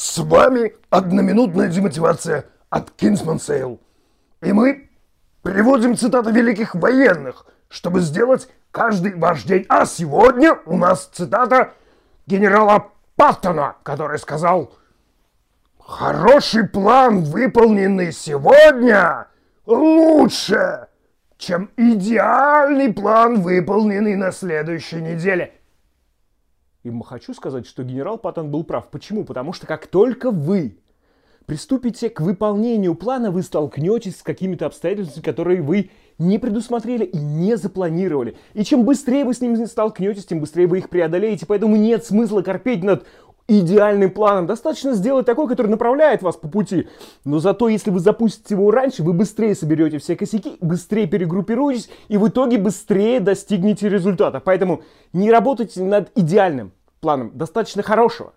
С вами одноминутная демотивация от Kingsman Sale. И мы переводим цитаты великих военных, чтобы сделать каждый ваш день. А сегодня у нас цитата генерала Паттона, который сказал «Хороший план, выполненный сегодня, лучше, чем идеальный план, выполненный на следующей неделе». И хочу сказать, что генерал Паттон был прав. Почему? Потому что как только вы приступите к выполнению плана, вы столкнетесь с какими-то обстоятельствами, которые вы не предусмотрели и не запланировали. И чем быстрее вы с ними столкнетесь, тем быстрее вы их преодолеете. Поэтому нет смысла корпеть над идеальным планом. Достаточно сделать такой, который направляет вас по пути. Но зато, если вы запустите его раньше, вы быстрее соберете все косяки, быстрее перегруппируетесь и в итоге быстрее достигнете результата. Поэтому не работайте над идеальным планом, достаточно хорошего.